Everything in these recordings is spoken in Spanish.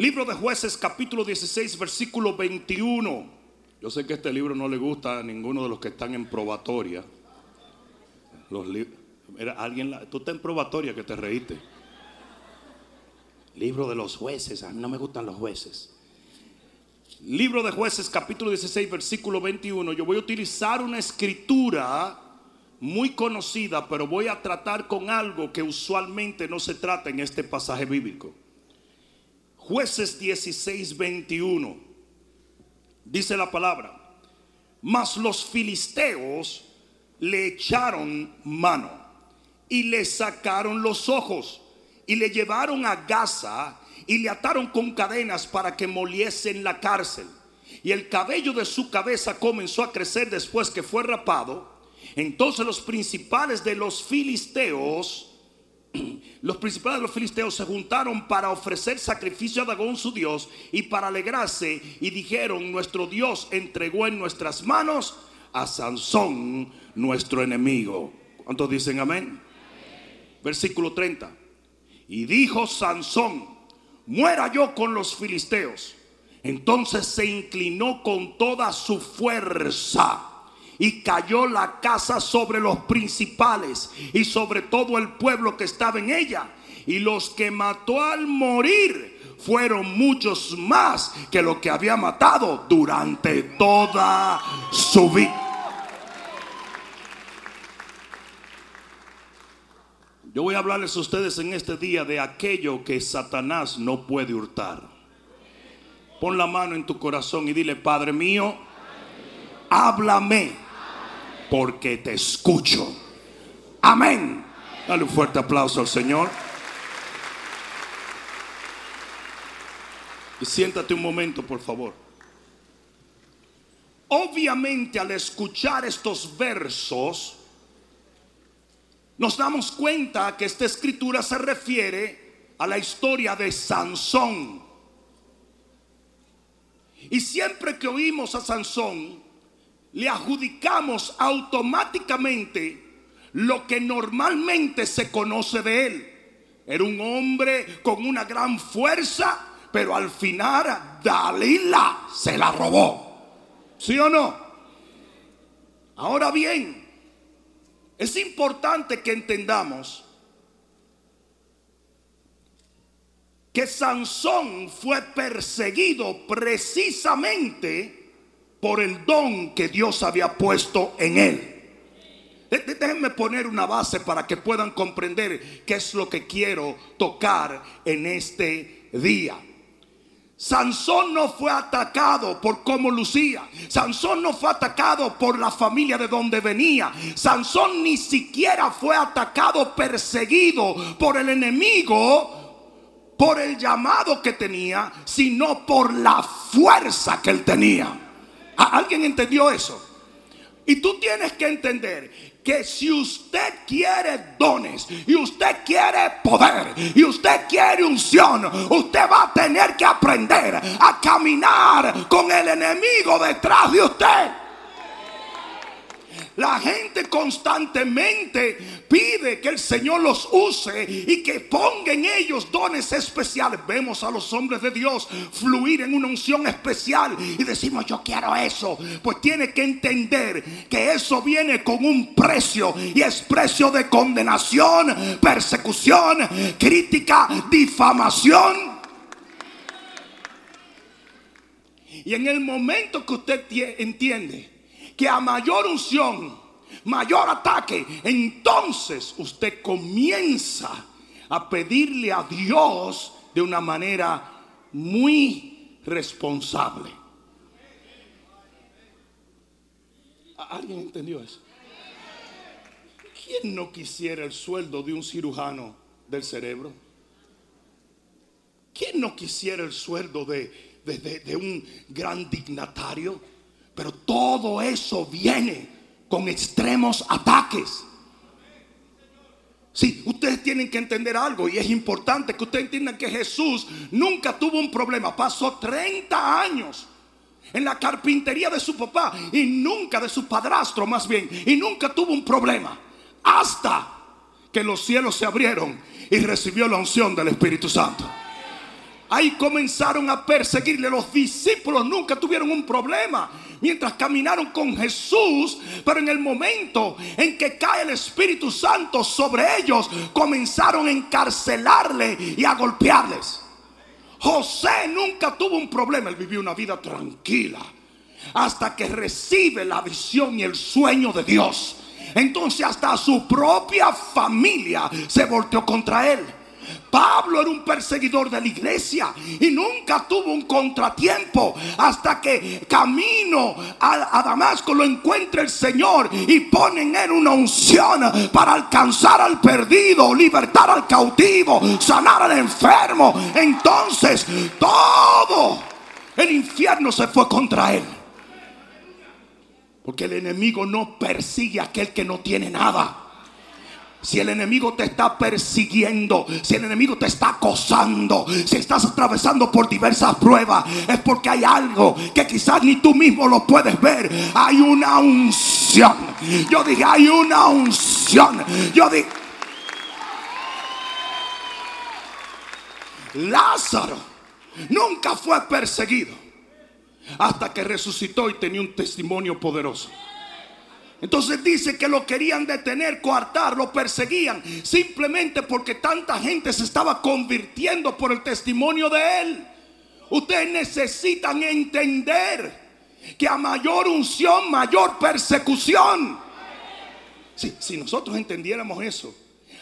Libro de jueces capítulo 16 versículo 21. Yo sé que este libro no le gusta a ninguno de los que están en probatoria. Los alguien, tú estás en probatoria que te reíste. Libro de los jueces, a mí no me gustan los jueces. Libro de jueces capítulo 16 versículo 21. Yo voy a utilizar una escritura muy conocida, pero voy a tratar con algo que usualmente no se trata en este pasaje bíblico. Jueces 16, 21. Dice la palabra. Mas los filisteos le echaron mano y le sacaron los ojos y le llevaron a Gaza y le ataron con cadenas para que moliese en la cárcel. Y el cabello de su cabeza comenzó a crecer después que fue rapado. Entonces los principales de los filisteos los principales de los filisteos se juntaron para ofrecer sacrificio a Dagón su Dios y para alegrarse y dijeron, nuestro Dios entregó en nuestras manos a Sansón, nuestro enemigo. ¿Cuántos dicen amén? Versículo 30. Y dijo Sansón, muera yo con los filisteos. Entonces se inclinó con toda su fuerza y cayó la casa sobre los principales y sobre todo el pueblo que estaba en ella. Y los que mató al morir fueron muchos más que lo que había matado durante toda su vida. Yo voy a hablarles a ustedes en este día de aquello que Satanás no puede hurtar. Pon la mano en tu corazón y dile, Padre mío, háblame porque te escucho. Amén. Dale un fuerte aplauso al Señor. Y siéntate un momento, por favor. Obviamente al escuchar estos versos, nos damos cuenta que esta escritura se refiere a la historia de Sansón. Y siempre que oímos a Sansón, le adjudicamos automáticamente lo que normalmente se conoce de él. Era un hombre con una gran fuerza, pero al final Dalila se la robó. ¿Sí o no? Ahora bien, es importante que entendamos que Sansón fue perseguido precisamente por el don que Dios había puesto en él. Déjenme poner una base para que puedan comprender qué es lo que quiero tocar en este día. Sansón no fue atacado por cómo lucía. Sansón no fue atacado por la familia de donde venía. Sansón ni siquiera fue atacado, perseguido por el enemigo, por el llamado que tenía, sino por la fuerza que él tenía. ¿Alguien entendió eso? Y tú tienes que entender que si usted quiere dones y usted quiere poder y usted quiere unción, usted va a tener que aprender a caminar con el enemigo detrás de usted. La gente constantemente pide que el Señor los use y que ponga en ellos dones especiales. Vemos a los hombres de Dios fluir en una unción especial y decimos yo quiero eso. Pues tiene que entender que eso viene con un precio y es precio de condenación, persecución, crítica, difamación. Y en el momento que usted entiende que a mayor unción, mayor ataque, entonces usted comienza a pedirle a Dios de una manera muy responsable. ¿Alguien entendió eso? ¿Quién no quisiera el sueldo de un cirujano del cerebro? ¿Quién no quisiera el sueldo de, de un gran dignatario? Pero todo eso viene con extremos ataques. Sí, ustedes tienen que entender algo y es importante que ustedes entiendan que Jesús nunca tuvo un problema. Pasó 30 años en la carpintería de su papá y nunca de su padrastro más bien y nunca tuvo un problema hasta que los cielos se abrieron y recibió la unción del Espíritu Santo. Ahí comenzaron a perseguirle. Los discípulos nunca tuvieron un problema mientras caminaron con Jesús. Pero en el momento en que cae el Espíritu Santo sobre ellos, comenzaron a encarcelarle y a golpearles. José nunca tuvo un problema. Él vivió una vida tranquila hasta que recibe la visión y el sueño de Dios. Entonces hasta su propia familia se volteó contra él. Pablo era un perseguidor de la iglesia y nunca tuvo un contratiempo hasta que camino a, Damasco lo encuentra el Señor y pone en él una unción para alcanzar al perdido, libertar al cautivo, sanar al enfermo. Entonces todo el infierno se fue contra él. Porque el enemigo no persigue a aquel que no tiene nada. Si el enemigo te está persiguiendo, si el enemigo te está acosando, si estás atravesando por diversas pruebas, es porque hay algo que quizás ni tú mismo lo puedes ver. Hay una unción. Yo dije, hay una unción. Yo dije, Lázaro nunca fue perseguido hasta que resucitó y tenía un testimonio poderoso. Entonces dice que lo querían detener, coartar, lo perseguían, simplemente porque tanta gente se estaba convirtiendo por el testimonio de él. Ustedes necesitan entender que a mayor unción, mayor persecución. si nosotros entendiéramos eso,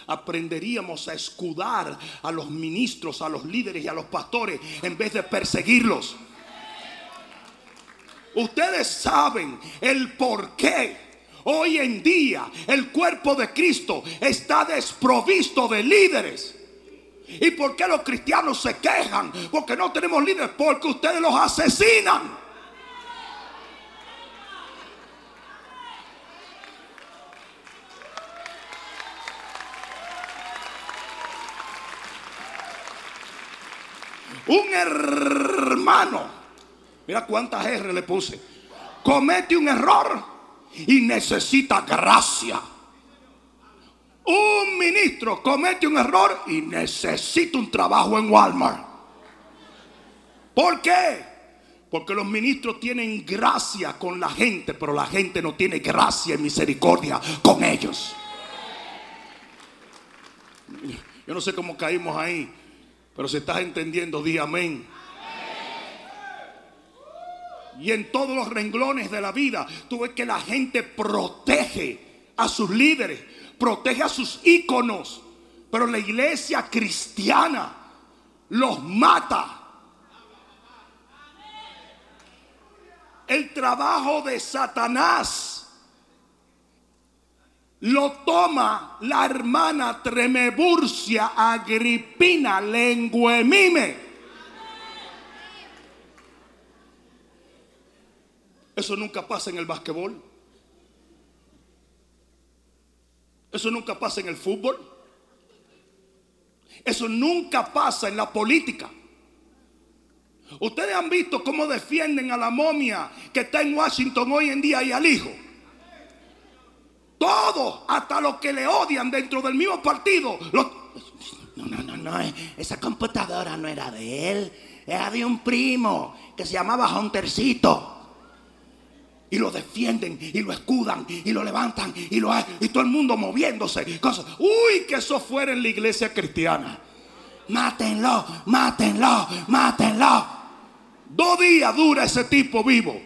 aprenderíamos a escudar a los ministros, a los líderes y a los pastores en vez de perseguirlos. Ustedes saben el por qué Hoy en día el cuerpo de Cristo está desprovisto de líderes. ¿Y por qué los cristianos se quejan? Porque no tenemos líderes, porque ustedes los asesinan. Un hermano, mira cuántas R le puse, comete un error y necesita gracia. Un ministro comete un error y necesita un trabajo en Walmart. ¿Por qué? Porque los ministros tienen gracia con la gente, pero la gente no tiene gracia y misericordia con ellos. Yo no sé cómo caímos ahí, pero si estás entendiendo, di amén y en todos los renglones de la vida, tú ves que la gente protege a sus líderes, protege a sus íconos, pero la iglesia cristiana los mata. El trabajo de Satanás lo toma la hermana Tremeburcia Agripina Lenguemime Eso nunca pasa en el basquetbol. Eso nunca pasa en el fútbol. Eso nunca pasa en la política. Ustedes han visto cómo defienden a la momia que está en Washington hoy en día y al hijo. Todos, hasta los que le odian dentro del mismo partido. no, no, no, no. Esa computadora no era de él. Era de un primo que se llamaba Huntercito y lo defienden y lo escudan y lo levantan y lo y todo el mundo moviéndose cosas. Uy que eso fuera en la iglesia cristiana. Mátenlo mátenlo mátenlo. Dos días dura ese tipo vivo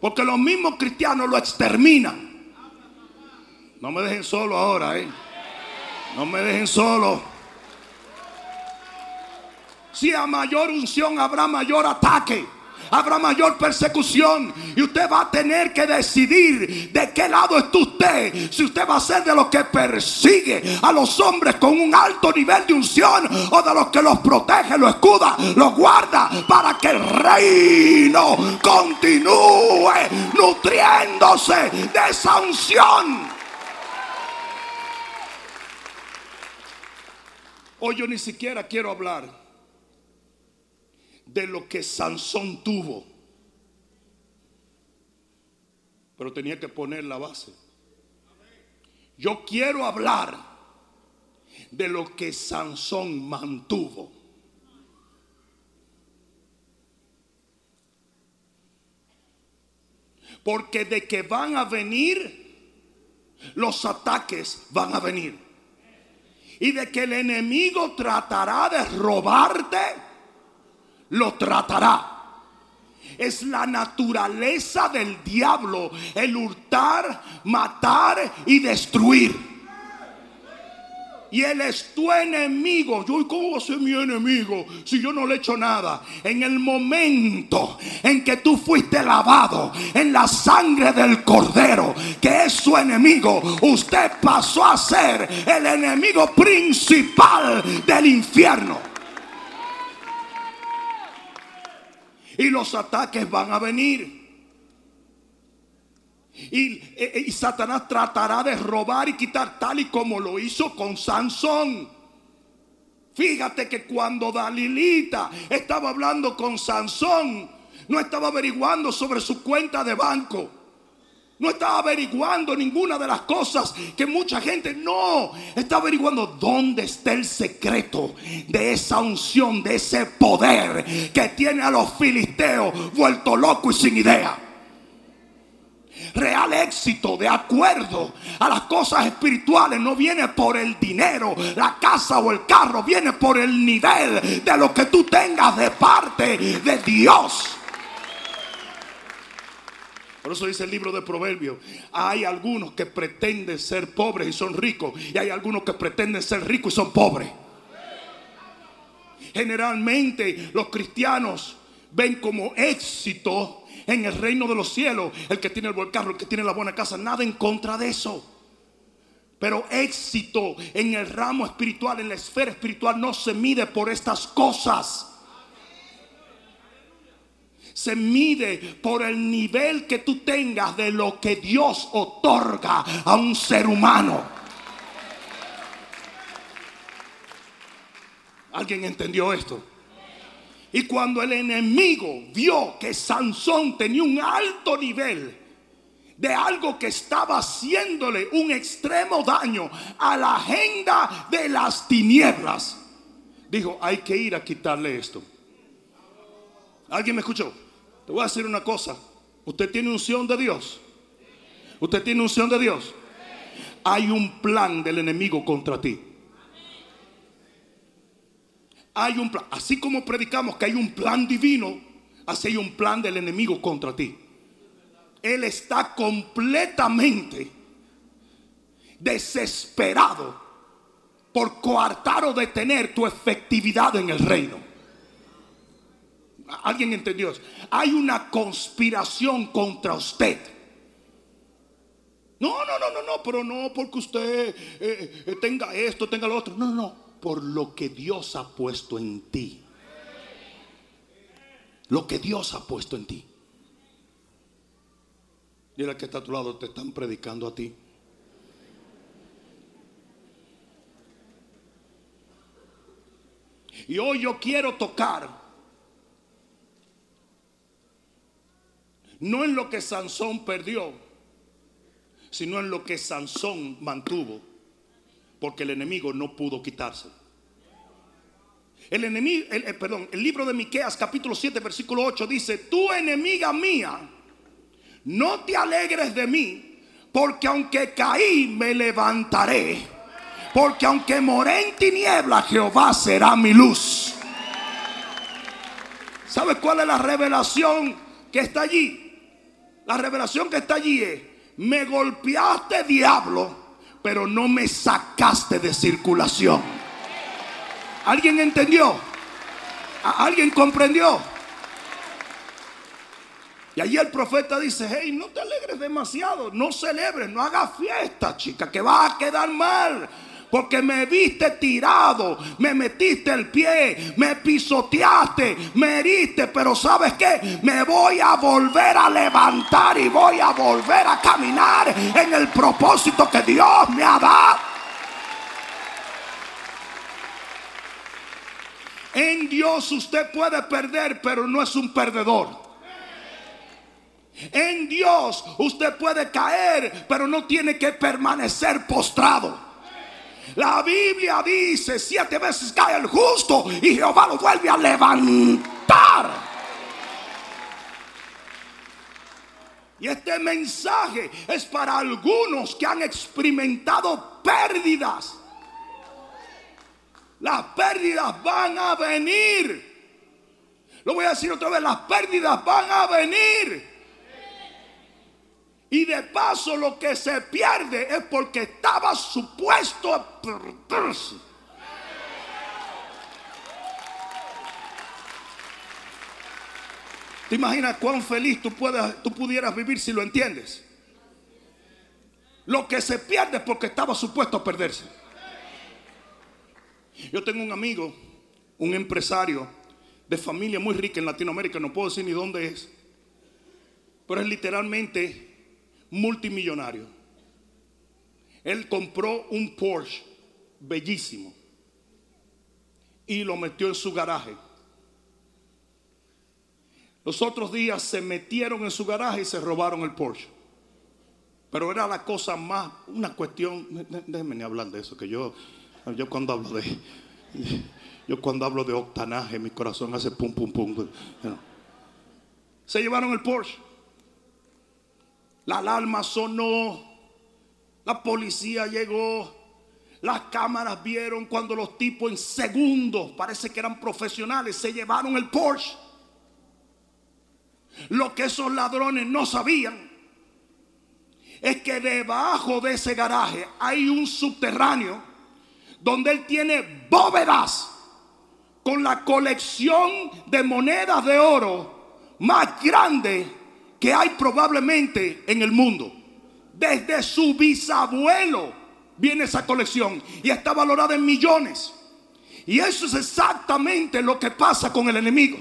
porque los mismos cristianos lo exterminan. No me dejen solo ahora eh no me dejen solo. Si a mayor unción habrá mayor ataque habrá mayor persecución. Y usted va a tener que decidir de qué lado está usted. Si usted va a ser de los que persigue a los hombres con un alto nivel de unción o de los que los protege, los escuda, los guarda para que el reino continúe nutriéndose de esa unción. Hoy yo ni siquiera quiero hablar de lo que Sansón tuvo. Pero tenía que poner la base. Yo quiero hablar de lo que Sansón mantuvo. Porque de que van a venir, los ataques van a venir. Y de que el enemigo tratará de robarte, lo tratará. Es la naturaleza del diablo el hurtar, matar y destruir y él es tu enemigo. Yo, ¿cómo va a ser mi enemigo si yo no le he hecho nada? En el momento en que tú fuiste lavado en la sangre del cordero, que es su enemigo, usted pasó a ser el enemigo principal del infierno. Y los ataques van a venir. Y, Satanás tratará de robar y quitar tal y como lo hizo con Sansón. Fíjate que cuando Dalilita estaba hablando con Sansón, no estaba averiguando sobre su cuenta de banco. No estaba averiguando ninguna de las cosas que mucha gente no está averiguando dónde está el secreto de esa unción, de ese poder que tiene a los filisteos vuelto locos y sin idea real éxito de acuerdo a las cosas espirituales no viene por el dinero, la casa o el carro, viene por el nivel de lo que tú tengas de parte de Dios. Por eso dice el libro de Proverbios, hay algunos que pretenden ser pobres y son ricos, y hay algunos que pretenden ser ricos y son pobres. Generalmente los cristianos ven como éxito en el reino de los cielos, el que tiene el buen carro, el que tiene la buena casa, nada en contra de eso. Pero éxito en el ramo espiritual, en la esfera espiritual, no se mide por estas cosas. Se mide por el nivel que tú tengas de lo que Dios otorga a un ser humano. ¿Alguien entendió esto? Y cuando el enemigo vio que Sansón tenía un alto nivel de algo que estaba haciéndole un extremo daño a la agenda de las tinieblas, dijo, hay que ir a quitarle esto. ¿Alguien me escuchó? Te voy a decir una cosa. Usted tiene unción de Dios. Usted tiene unción de Dios. Hay un plan del enemigo contra ti hay un plan. Así como predicamos que hay un plan divino, así hay un plan del enemigo contra ti. Él está completamente desesperado por coartar o detener tu efectividad en el reino. ¿Alguien entendió eso? Hay una conspiración contra usted. No, no, no, no, no, pero no porque usted eh, eh, tenga esto, tenga lo otro. No, no, no por lo que Dios ha puesto en ti. Lo que Dios ha puesto en ti. Mira que está a tu lado, te están predicando a ti. Y hoy yo quiero tocar, no en lo que Sansón perdió, sino en lo que Sansón mantuvo porque el enemigo no pudo quitarse. El enemigo, el, perdón, el libro de Miqueas capítulo 7 versículo 8 dice, "Tu enemiga mía, no te alegres de mí, porque aunque caí me levantaré, porque aunque moré en tiniebla, Jehová será mi luz." ¿Sabes cuál es la revelación que está allí? La revelación que está allí es, me golpeaste diablo pero no me sacaste de circulación. ¿Alguien entendió? ¿Alguien comprendió? Y allí el profeta dice, hey, no te alegres demasiado, no celebres, no hagas fiesta, chica, que va a quedar mal. Porque me viste tirado, me metiste el pie, me pisoteaste, me heriste. Pero sabes qué, me voy a volver a levantar y voy a volver a caminar en el propósito que Dios me ha dado. En Dios usted puede perder, pero no es un perdedor. En Dios usted puede caer, pero no tiene que permanecer postrado. La Biblia dice, siete veces cae el justo y Jehová lo vuelve a levantar. Y este mensaje es para algunos que han experimentado pérdidas. Las pérdidas van a venir. Lo voy a decir otra vez, las pérdidas van a venir. Y de paso lo que se pierde es porque estaba supuesto a perderse. ¿Te imaginas cuán feliz tú, tú pudieras vivir si lo entiendes? Lo que se pierde es porque estaba supuesto a perderse. Yo tengo un amigo, un empresario de familia muy rica en Latinoamérica, no puedo decir ni dónde es, pero es literalmente multimillonario. Él compró un Porsche bellísimo y lo metió en su garaje. Los otros días se metieron en su garaje y se robaron el Porsche. Pero era la cosa más, una cuestión, déjenme ni hablar de eso, que yo, yo cuando hablo de, yo cuando hablo de octanaje, mi corazón hace pum, pum, pum. Se llevaron el Porsche. La alarma sonó. La policía llegó. Las cámaras vieron cuando los tipos en segundos, parece que eran profesionales, se llevaron el Porsche. Lo que esos ladrones no sabían es que debajo de ese garaje hay un subterráneo donde él tiene bóvedas con la colección de monedas de oro más grande que hay probablemente en el mundo. Desde su bisabuelo viene esa colección y está valorada en millones. Y eso es exactamente lo que pasa con el enemigo.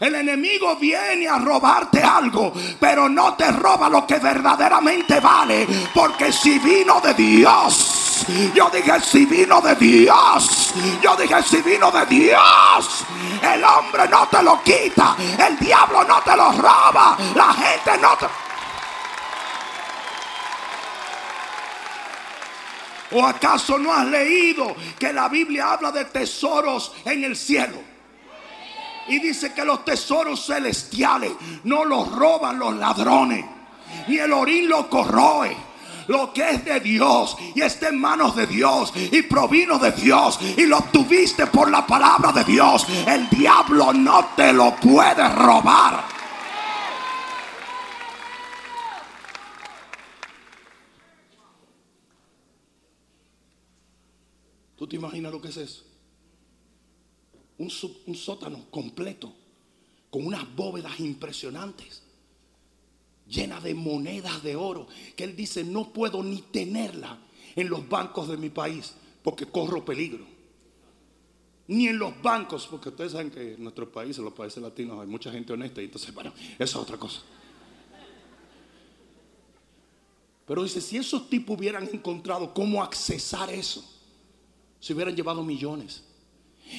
El enemigo viene a robarte algo, pero no te roba lo que verdaderamente vale. Porque si vino de Dios, yo dije si vino de Dios, yo dije si vino de Dios, el hombre no te lo quita, el diablo no te lo roba, la gente no te... ¿O acaso no has leído que la Biblia habla de tesoros en el cielo? Y dice que los tesoros celestiales no los roban los ladrones. Ni el orín lo corroe lo que es de Dios y está en manos de Dios y provino de Dios y lo obtuviste por la palabra de Dios, el diablo no te lo puede robar. ¿Tú te imaginas lo que es eso? un, sótano completo con unas bóvedas impresionantes, llenas de monedas de oro, que él dice, no puedo ni tenerla en los bancos de mi país, porque corro peligro. Ni en los bancos, porque ustedes saben que en nuestro país, en los países latinos, hay mucha gente honesta, y entonces, bueno, eso es otra cosa. Pero dice, si esos tipos hubieran encontrado cómo accesar eso, se hubieran llevado millones.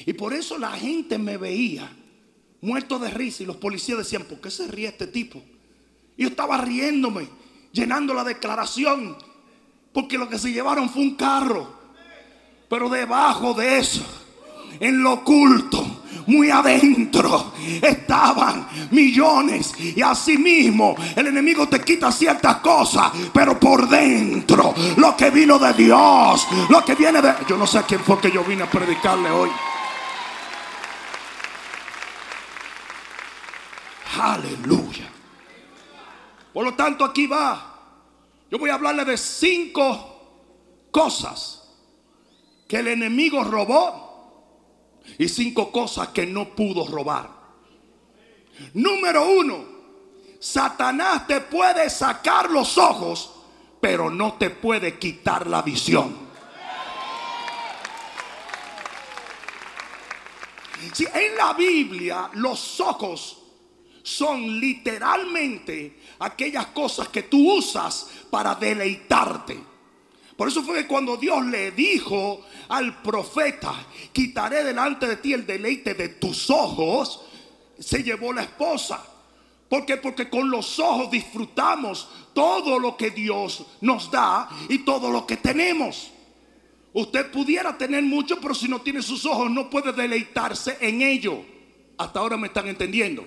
Y por eso la gente me veía muerto de risa y los policías decían, ¿por qué se ríe este tipo? Yo estaba riéndome, llenando la declaración, porque lo que se llevaron fue un carro. Pero debajo de eso, en lo oculto, muy adentro estaban millones. Y así mismo el enemigo te quita ciertas cosas, pero por dentro, lo que vino de Dios, lo que viene de... Yo no sé a quién fue que yo vine a predicarle hoy. Aleluya. Por lo tanto, aquí va. Yo voy a hablarle de cinco cosas que el enemigo robó y cinco cosas que no pudo robar. Número uno, Satanás te puede sacar los ojos, pero no te puede quitar la visión. Si en la Biblia los ojos son literalmente aquellas cosas que tú usas para deleitarte. Por eso fue que cuando Dios le dijo al profeta, quitaré delante de ti el deleite de tus ojos, se llevó la esposa. ¿Por qué? Porque con los ojos disfrutamos todo lo que Dios nos da y todo lo que tenemos. Usted pudiera tener mucho, pero si no tiene sus ojos no puede deleitarse en ello. Hasta ahora me están entendiendo.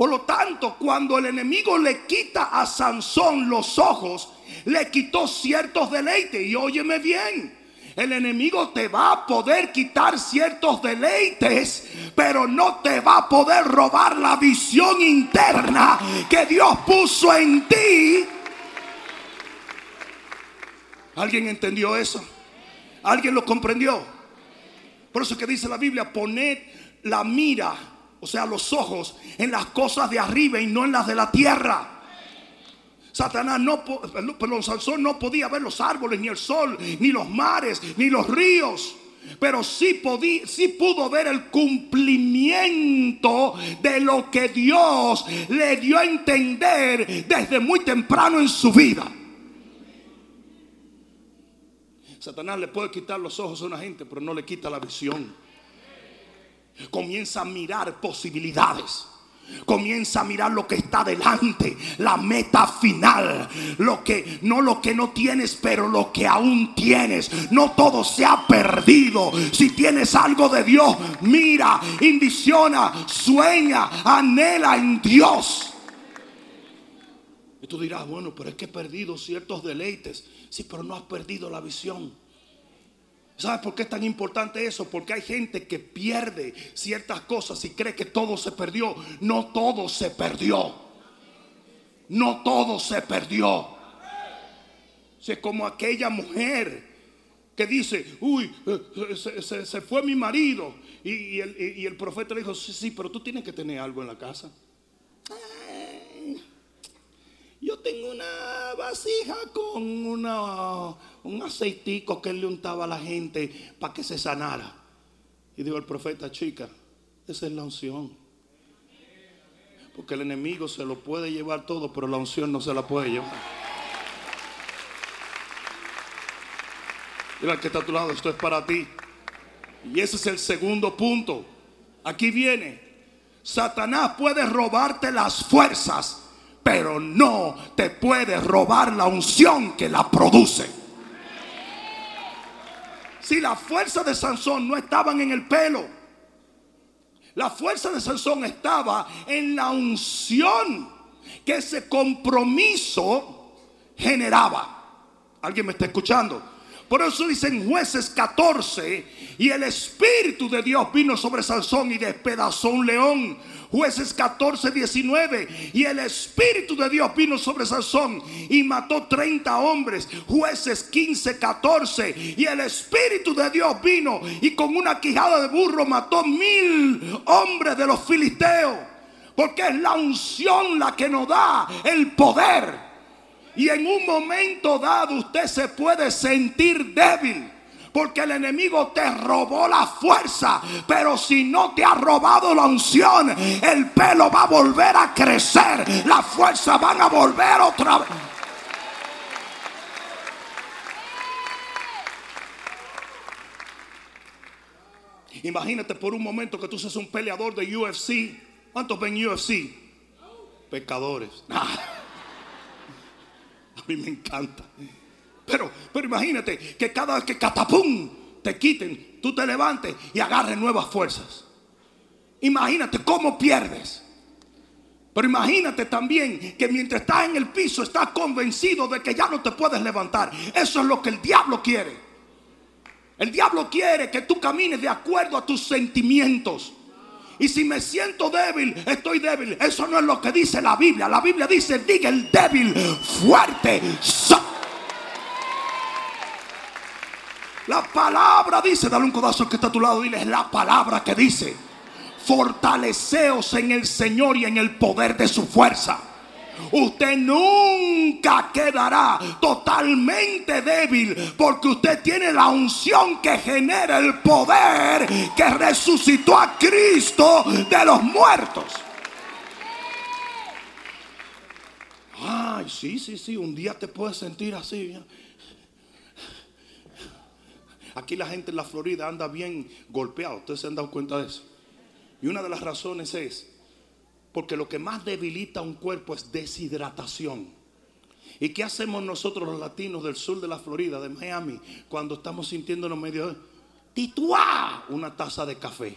Por lo tanto, cuando el enemigo le quita a Sansón los ojos, le quitó ciertos deleites. Y óyeme bien, el enemigo te va a poder quitar ciertos deleites, pero no te va a poder robar la visión interna que Dios puso en ti. ¿Alguien entendió eso? ¿Alguien lo comprendió? Por eso que dice la Biblia, poned la mira o sea, los ojos en las cosas de arriba y no en las de la tierra. Satanás no, no podía ver los árboles, ni el sol, ni los mares, ni los ríos. Pero sí, sí pudo ver el cumplimiento de lo que Dios le dio a entender desde muy temprano en su vida. Satanás le puede quitar los ojos a una gente, pero no le quita la visión comienza a mirar posibilidades. Comienza a mirar lo que está delante, la meta final, lo que no lo que no tienes, pero lo que aún tienes. No todo se ha perdido. Si tienes algo de Dios, mira, invisiona, sueña, anhela en Dios. Y tú dirás, bueno, pero es que he perdido ciertos deleites. Sí, pero no has perdido la visión. ¿Sabes por qué es tan importante eso? Porque hay gente que pierde ciertas cosas y cree que todo se perdió. No todo se perdió. No todo se perdió. es como aquella mujer que dice, uy, eh, se, fue mi marido. Y, el, y, el, profeta le dijo, sí, sí, pero tú tienes que tener algo en la casa. Yo tengo una vasija con una, un aceitico que él le untaba a la gente para que se sanara. Y dijo el profeta, chica, esa es la unción. Porque el enemigo se lo puede llevar todo, pero la unción no se la puede llevar. Mira que está a tu lado, esto es para ti. Y ese es el segundo punto. Aquí viene. Satanás puede robarte las fuerzas pero no te puede robar la unción que la produce. Si la fuerza de Sansón no estaban en el pelo, la fuerza de Sansón estaba en la unción que ese compromiso generaba. ¿Alguien me está escuchando? Por eso dicen jueces 14, y el Espíritu de Dios vino sobre Sansón y despedazó un león Jueces 14, 19. Y el Espíritu de Dios vino sobre Sansón y mató 30 hombres. Jueces 15, 14. Y el Espíritu de Dios vino y con una quijada de burro mató mil hombres de los filisteos. Porque es la unción la que nos da el poder. Y en un momento dado usted se puede sentir débil. Porque el enemigo te robó la fuerza. Pero si no te ha robado la unción, el pelo va a volver a crecer. La fuerza van a volver otra vez. Imagínate por un momento que tú seas un peleador de UFC. ¿Cuántos ven UFC? Pecadores. A mí me encanta. Pero, pero imagínate que cada vez que catapum te quiten, tú te levantes y agarres nuevas fuerzas. Imagínate cómo pierdes. Pero imagínate también que mientras estás en el piso estás convencido de que ya no te puedes levantar. Eso es lo que el diablo quiere. El diablo quiere que tú camines de acuerdo a tus sentimientos. Y si me siento débil, estoy débil. Eso no es lo que dice la Biblia. La Biblia dice, diga el débil fuerte. La palabra dice, dale un codazo que está a tu lado, dile, es la palabra que dice, fortaleceos en el Señor y en el poder de su fuerza. Usted nunca quedará totalmente débil porque usted tiene la unción que genera el poder que resucitó a Cristo de los muertos. Ay, sí, sí, sí, un día te puedes sentir así. Aquí la gente en la Florida anda bien golpeado. Ustedes se han dado cuenta de eso. Y una de las razones es porque lo que más debilita un cuerpo es deshidratación. ¿Y qué hacemos nosotros los latinos del sur de la Florida, de Miami, cuando estamos sintiéndonos medio tituá una taza de café?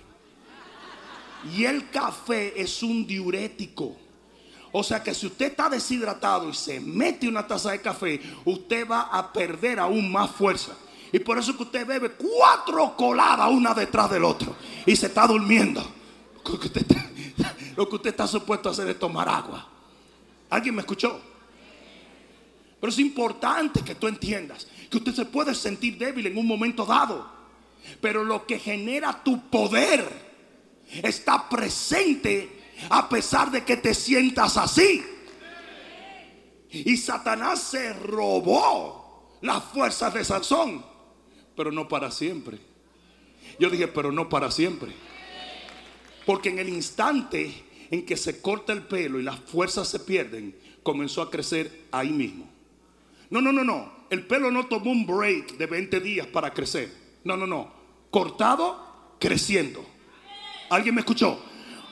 Y el café es un diurético. O sea que si usted está deshidratado y se mete una taza de café, usted va a perder aún más fuerza. Y por eso que usted bebe cuatro coladas una detrás del otro y se está durmiendo. Lo que usted está, lo que usted está supuesto a hacer es tomar agua. ¿Alguien me escuchó? Pero es importante que tú entiendas que usted se puede sentir débil en un momento dado. Pero lo que genera tu poder está presente a pesar de que te sientas así. Y Satanás se robó las fuerzas de Sansón, pero no para siempre. Yo dije, pero no para siempre. Porque en el instante en que se corta el pelo y las fuerzas se pierden, comenzó a crecer ahí mismo. No, no, no, no. El pelo no tomó un break de 20 días para crecer. No, no, no. Cortado, creciendo. ¿Alguien me escuchó?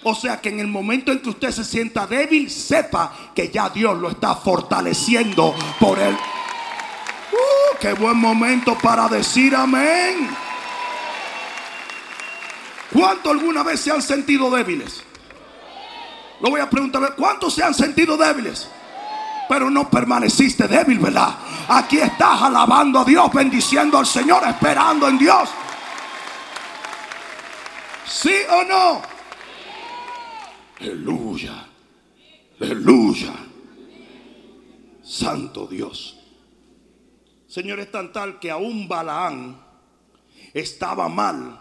O sea que en el momento en que usted se sienta débil, sepa que ya Dios lo está fortaleciendo por él. Uh, qué buen momento para decir amén. ¿Cuántos alguna vez se han sentido débiles? Lo voy a preguntar, ¿cuántos se han sentido débiles? Pero no permaneciste débil, ¿verdad? Aquí estás alabando a Dios, bendiciendo al Señor, esperando en Dios. ¿Sí o no? Aleluya. Aleluya. Santo Dios. Señor, es tan tal que aún Balaán estaba mal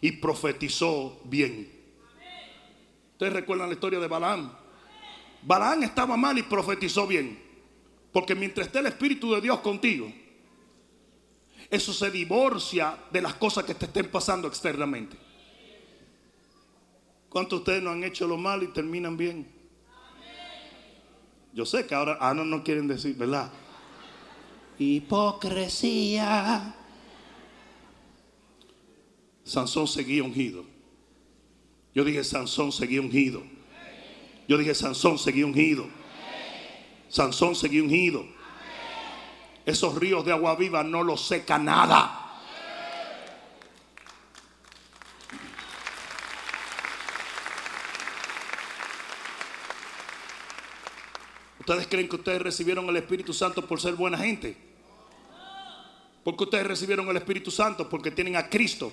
y profetizó bien. ¿Ustedes recuerdan la historia de Balaán? Balaán estaba mal y profetizó bien. Porque mientras esté el Espíritu de Dios contigo, eso se divorcia de las cosas que te estén pasando externamente. ¿Cuántos de ustedes no han hecho lo malo y terminan bien? Yo sé que ahora ah, no, no quieren decir, ¿verdad? Hipocresía. Sansón seguía ungido. Yo dije, Sansón seguía ungido. Yo dije, Sansón seguía ungido. Sansón seguía ungido. Esos ríos de agua viva no los seca nada. ¿Ustedes creen que ustedes recibieron el Espíritu Santo por ser buena gente? Porque ustedes recibieron el Espíritu Santo porque tienen a Cristo.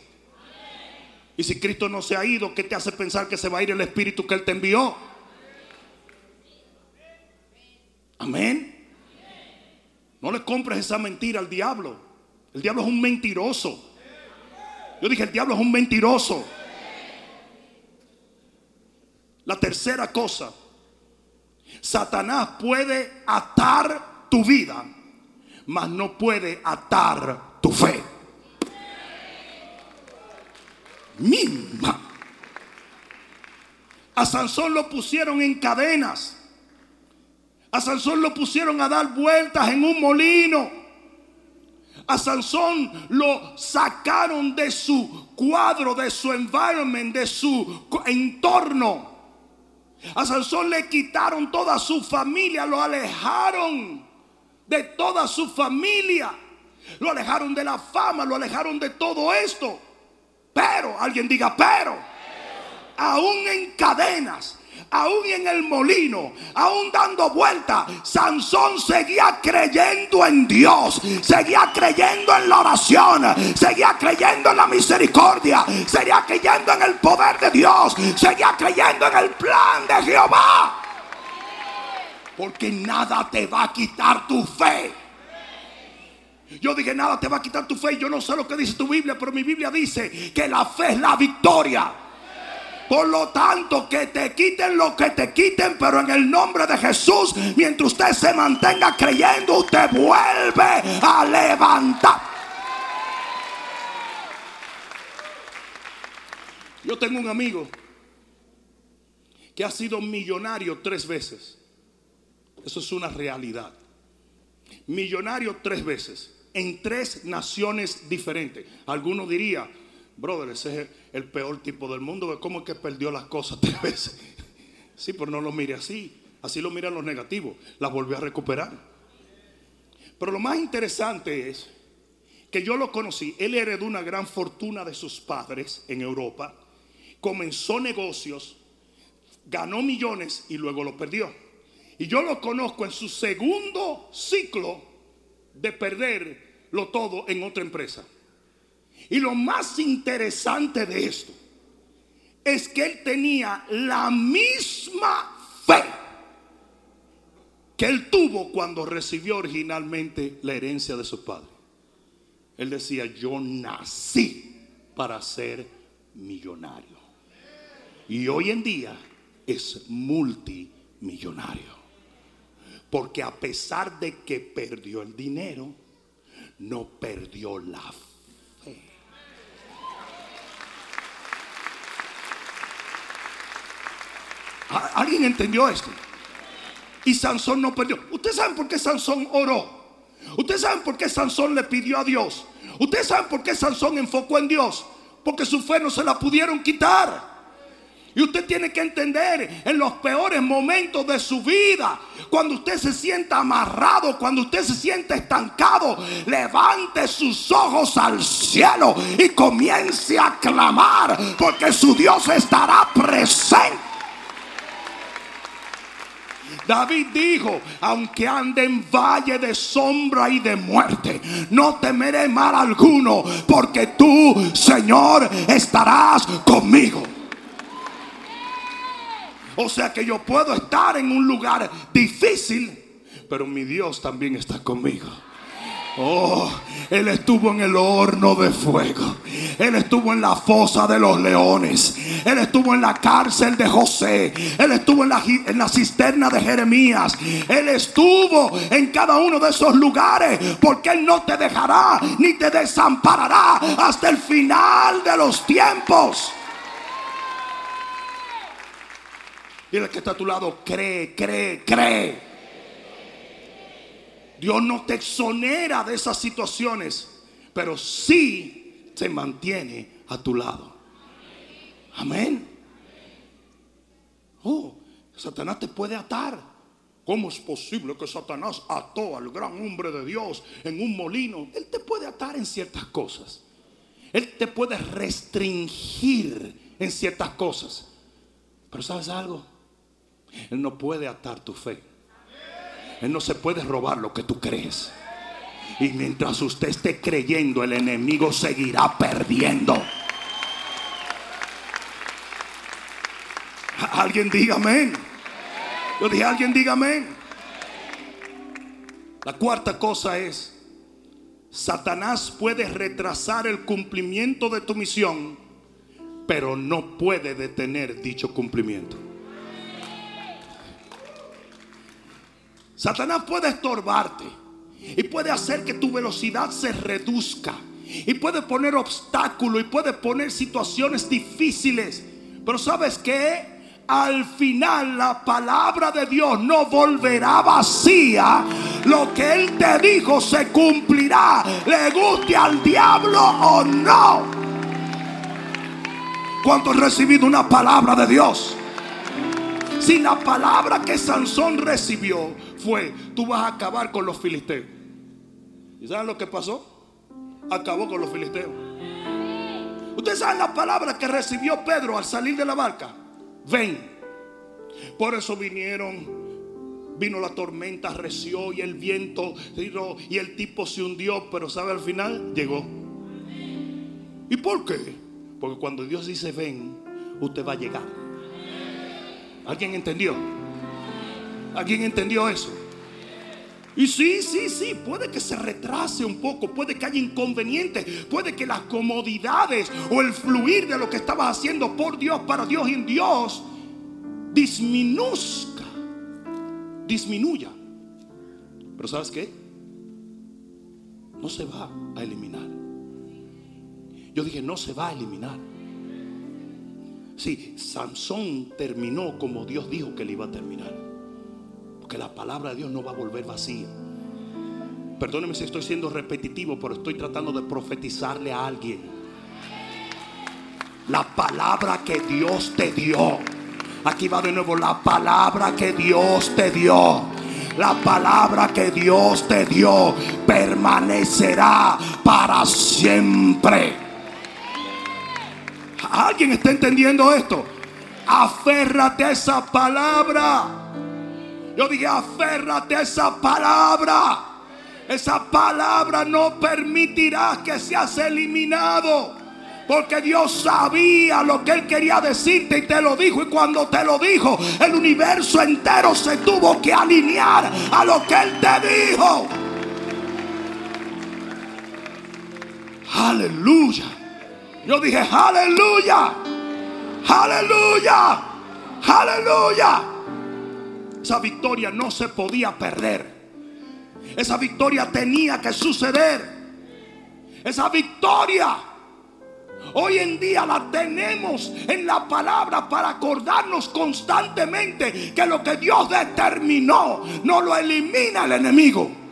Y si Cristo no se ha ido, ¿qué te hace pensar que se va a ir el Espíritu que Él te envió? Amén. No le compres esa mentira al diablo. El diablo es un mentiroso. Yo dije, el diablo es un mentiroso. La tercera cosa Satanás puede atar tu vida, mas no puede atar tu fe. Misma. A Sansón lo pusieron en cadenas. A Sansón lo pusieron a dar vueltas en un molino. A Sansón lo sacaron de su cuadro, de su environment, de su entorno. A Sansón le quitaron toda su familia, lo alejaron de toda su familia. Lo alejaron de la fama, lo alejaron de todo esto. Pero, alguien diga, pero, aún en cadenas, aún en el molino, aún dando vuelta, Sansón seguía creyendo en Dios, seguía creyendo en la oración, seguía creyendo en la misericordia, seguía creyendo en el poder de Dios, seguía creyendo en el plan de Jehová. Porque nada te va a quitar tu fe. Yo dije, nada te va a quitar tu fe. Yo no sé lo que dice tu Biblia, pero mi Biblia dice que la fe es la victoria. Por lo tanto, que te quiten lo que te quiten, pero en el nombre de Jesús, mientras usted se mantenga creyendo, usted vuelve a levantar. Yo tengo un amigo que ha sido millonario tres veces. Eso es una realidad. Millonario tres veces en tres naciones diferentes. Algunos diría, brother, ese es el peor tipo del mundo. ¿Cómo es que perdió las cosas tres veces? Sí, pero no lo mire así. Así lo miran los negativos. Las volvió a recuperar. Pero lo más interesante es que yo lo conocí. Él heredó una gran fortuna de sus padres en Europa. comenzó negocios, ganó millones y luego lo perdió. Y yo lo conozco en su segundo ciclo de perderlo todo en otra empresa. Y lo más interesante de esto es que él tenía la misma fe que él tuvo cuando recibió originalmente la herencia de su padre. Él decía, yo nací para ser millonario. Y hoy en día es multimillonario. Porque a pesar de que perdió el dinero, no perdió la fe. ¿Alguien entendió esto? Y Sansón no perdió. ¿Ustedes saben por qué Sansón oró? ¿Ustedes saben por qué Sansón le pidió a Dios? ¿Ustedes saben por qué Sansón enfocó en Dios? Porque su fe no se la pudieron quitar. Y usted tiene que entender en los peores momentos de su vida, cuando usted se sienta amarrado, cuando usted se siente estancado, levante sus ojos al cielo y comience a clamar, porque su Dios estará presente. David dijo, aunque ande en valle de sombra y de muerte, no temeré mal alguno, porque tú, Señor, estarás conmigo. O sea que yo puedo estar en un lugar difícil, pero mi Dios también está conmigo. Oh, Él estuvo en el horno de fuego. Él estuvo en la fosa de los leones. Él estuvo en la cárcel de José. Él estuvo en la, cisterna de Jeremías. Él estuvo en cada uno de esos lugares. Porque Él no te dejará ni te desamparará hasta el final de los tiempos. El que está a tu lado, cree, cree, cree. Dios no te exonera de esas situaciones, pero sí se mantiene a tu lado. Amén. Oh, Satanás te puede atar. ¿Cómo es posible que Satanás ató al gran hombre de Dios en un molino? Él te puede atar en ciertas cosas. Él te puede restringir en ciertas cosas. Pero ¿sabes algo? Él no puede atar tu fe. Él no se puede robar lo que tú crees. Y mientras usted esté creyendo, el enemigo seguirá perdiendo. Alguien diga amén. Yo dije, alguien diga amén. La cuarta cosa es, Satanás puede retrasar el cumplimiento de tu misión, pero no puede detener dicho cumplimiento. Satanás puede estorbarte y puede hacer que tu velocidad se reduzca y puede poner obstáculos y puede poner situaciones difíciles. Pero sabes que al final la palabra de Dios no volverá vacía. Lo que Él te dijo se cumplirá, le guste al diablo o no. ¿Cuánto has recibido una palabra de Dios? Si la palabra que Sansón recibió fue, tú vas a acabar con los filisteos. ¿Y saben lo que pasó? Acabó con los filisteos. Ustedes saben la palabra que recibió Pedro al salir de la barca. Ven. Por eso vinieron vino la tormenta, reció y el viento y el tipo se hundió, pero sabe al final llegó. ¿Y por qué? Porque cuando Dios dice ven, usted va a llegar. ¿Alguien entendió? ¿Alguien entendió eso? Y sí, sí, sí, puede que se retrase un poco, puede que haya inconvenientes, puede que las comodidades o el fluir de lo que estabas haciendo por Dios, para Dios y en Dios, disminuzca, disminuya. Pero ¿sabes qué? No se va a eliminar. Yo dije, no se va a eliminar. Sí, Sansón terminó como Dios dijo que le iba a terminar. Porque la palabra de Dios no va a volver vacía. Perdóneme si estoy siendo repetitivo, pero estoy tratando de profetizarle a alguien. La palabra que Dios te dio. Aquí va de nuevo la palabra que Dios te dio. La palabra que Dios te dio permanecerá para siempre. ¿Alguien está entendiendo esto? Aférrate a esa palabra. Yo dije, aférrate a esa palabra. Esa palabra no permitirá que seas eliminado. Porque Dios sabía lo que Él quería decirte y te lo dijo. Y cuando te lo dijo, el universo entero se tuvo que alinear a lo que Él te dijo. Aleluya. Yo dije, aleluya. Aleluya. Aleluya. Esa victoria no se podía perder. Esa victoria tenía que suceder. Esa victoria hoy en día la tenemos en la palabra para acordarnos constantemente que lo que Dios determinó no lo elimina el enemigo.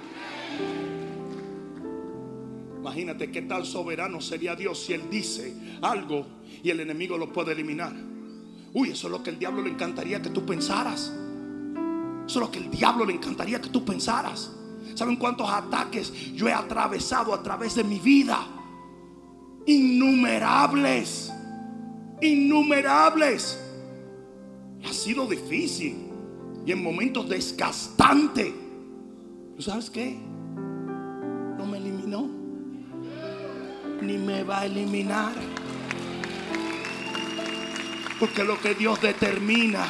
Imagínate qué tal soberano sería Dios si Él dice algo y el enemigo lo puede eliminar. Uy, eso es lo que el diablo le encantaría que tú pensaras. Eso es lo que el diablo le encantaría que tú pensaras. ¿Saben cuántos ataques yo he atravesado a través de mi vida? Innumerables. Innumerables. Ha sido difícil y en momentos desgastantes. ¿Sabes qué? Ni me va a eliminar. Porque lo que Dios determina,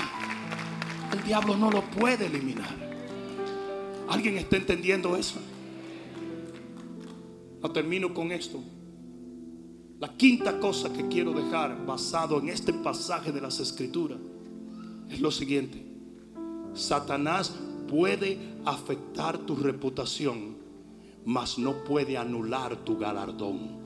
el diablo no lo puede eliminar. ¿Alguien está entendiendo eso? No termino con esto. La quinta cosa que quiero dejar basado en este pasaje de las escrituras es lo siguiente. Satanás puede afectar tu reputación, mas no puede anular tu galardón.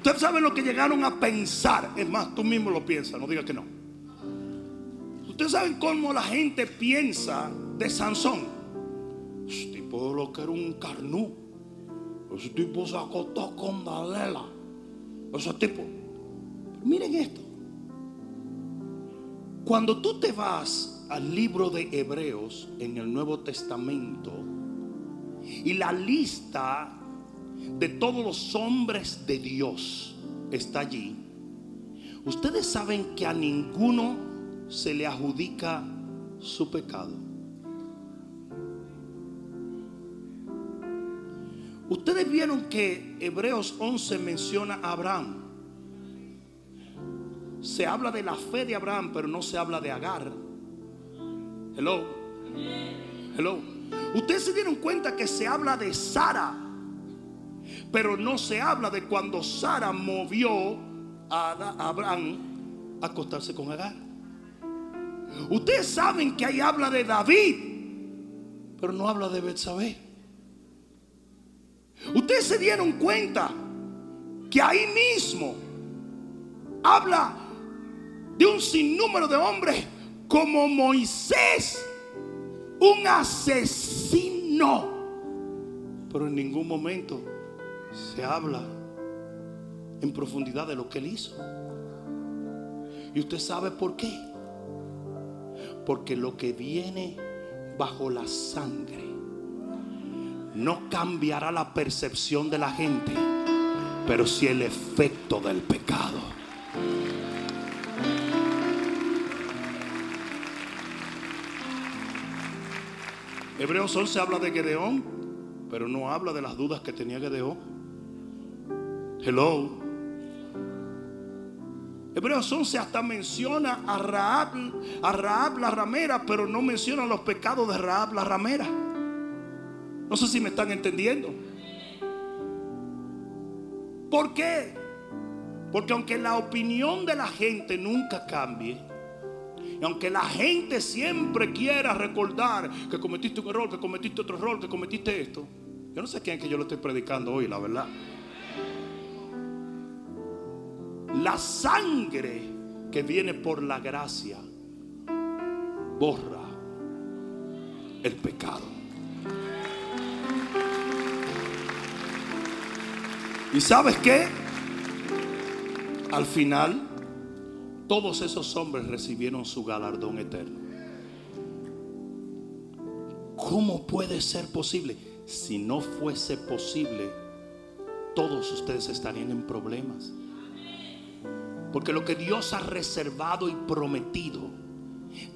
Ustedes saben lo que llegaron a pensar. Es más, tú mismo lo piensas, no digas que no. Ustedes saben cómo la gente piensa de Sansón. Ese tipo lo que era un carnú. Ese tipo se acostó con Dalela. Ese tipo. Miren esto. Cuando tú te vas al libro de Hebreos en el Nuevo Testamento y la lista de todos los hombres de Dios está allí. Ustedes saben que a ninguno se le adjudica su pecado. Ustedes vieron que Hebreos 11 menciona a Abraham. Se habla de la fe de Abraham, pero no se habla de Agar. Hello. Hello. Ustedes se dieron cuenta que se habla de Sara pero no se habla de cuando Sara movió a Abraham a acostarse con Agar. Ustedes saben que ahí habla de David, pero no habla de Betsabé. Ustedes se dieron cuenta que ahí mismo habla de un sinnúmero de hombres como Moisés, un asesino, pero en ningún momento se habla en profundidad de lo que él hizo. Y usted sabe por qué. Porque lo que viene bajo la sangre no cambiará la percepción de la gente, pero si el efecto del pecado. Hebreos 11 habla de Gedeón, pero no habla de las dudas que tenía Gedeón. Hello. Hebreos 11 hasta menciona a Raab, a Raab la ramera, pero no menciona los pecados de Raab la ramera. No sé si me están entendiendo. ¿Por qué? Porque aunque la opinión de la gente nunca cambie, y aunque la gente siempre quiera recordar que cometiste un error, que cometiste otro error, que cometiste esto, yo no sé quién es que yo lo estoy predicando hoy, la verdad. La sangre que viene por la gracia borra el pecado. ¿Y sabes qué? Al final, todos esos hombres recibieron su galardón eterno. ¿cómo puede ser posible? Si no fuese posible, todos ustedes estarían en problemas. Porque lo que Dios ha reservado y prometido,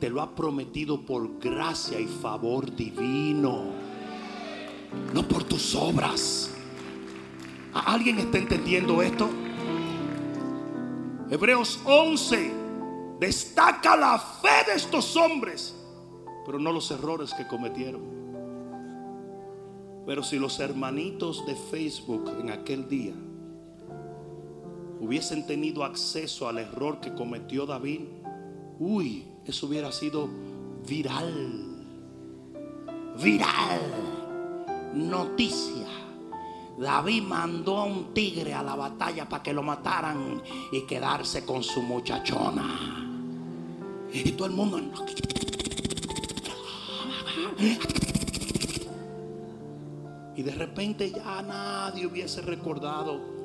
te lo ha prometido por gracia y favor divino, no por tus obras. ¿Alguien está entendiendo esto? Hebreos 11 destaca la fe de estos hombres, pero no los errores que cometieron. Pero si los hermanitos de Facebook en aquel día hubiesen tenido acceso al error que cometió David, uy, eso hubiera sido viral. Viral. Noticia. David mandó a un tigre a la batalla para que lo mataran y quedarse con su muchachona. Y todo el mundo... Y de repente ya nadie hubiese recordado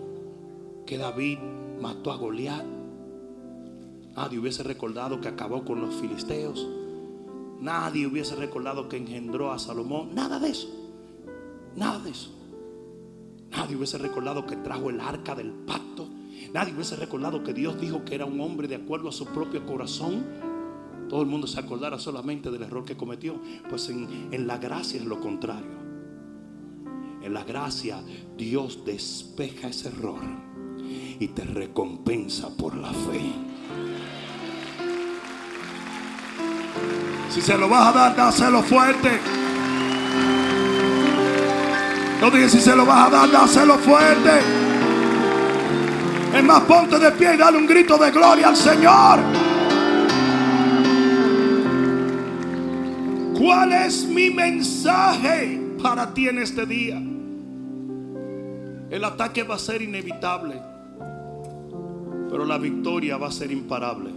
que David mató a Goliat. Nadie hubiese recordado que acabó con los filisteos. Nadie hubiese recordado que engendró a Salomón. Nada de eso. Nada de eso. Nadie hubiese recordado que trajo el arca del pacto. Nadie hubiese recordado que Dios dijo que era un hombre de acuerdo a su propio corazón. Todo el mundo se acordara solamente del error que cometió. Pues en, en la gracia es lo contrario. En la gracia Dios despeja ese error y te recompensa por la fe. Si se lo vas a dar, dáselo fuerte. No dije si se lo vas a dar, dáselo fuerte. Es más, ponte de pie y dale un grito de gloria al Señor. ¿Cuál es mi mensaje para ti en este día? El ataque va a ser inevitable, pero la victoria va a ser imparable.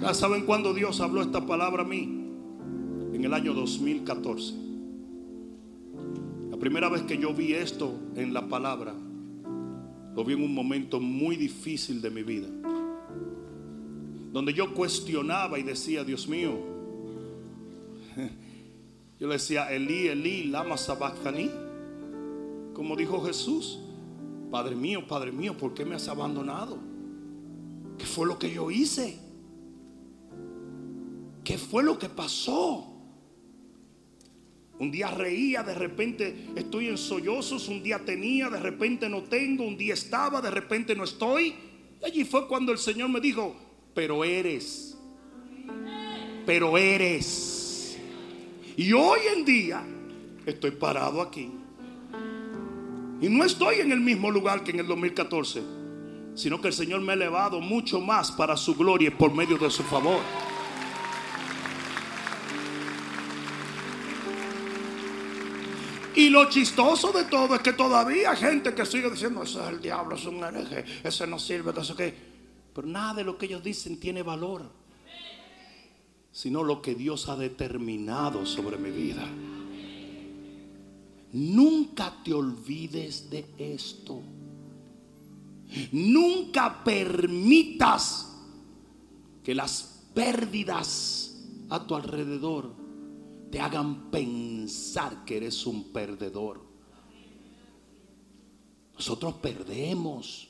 ¿Ya saben cuándo Dios habló esta palabra a mí? En el año 2014. La primera vez que yo vi esto en la palabra, lo vi en un momento muy difícil de mi vida. Donde yo cuestionaba y decía, Dios mío, yo le decía, Elí, Elí, lama sabachthani. Como dijo Jesús, Padre mío, Padre mío, ¿por qué me has abandonado? ¿Qué fue lo que yo hice? ¿Qué fue lo que pasó? Un día reía, de repente estoy en sollozos, un día tenía, de repente no tengo, un día estaba, de repente no estoy. Y allí fue cuando el Señor me dijo, pero eres, pero eres. Y hoy en día estoy parado aquí. Y no estoy en el mismo lugar que en el 2014, sino que el Señor me ha elevado mucho más para su gloria y por medio de su favor. Y lo chistoso de todo es que todavía hay gente que sigue diciendo, ese es el diablo, es un hereje, ese no sirve, eso que. Pero nada de lo que ellos dicen tiene valor, sino lo que Dios ha determinado sobre mi vida. Nunca te olvides de esto. Nunca permitas que las pérdidas a tu alrededor te hagan pensar que eres un perdedor. Nosotros perdemos,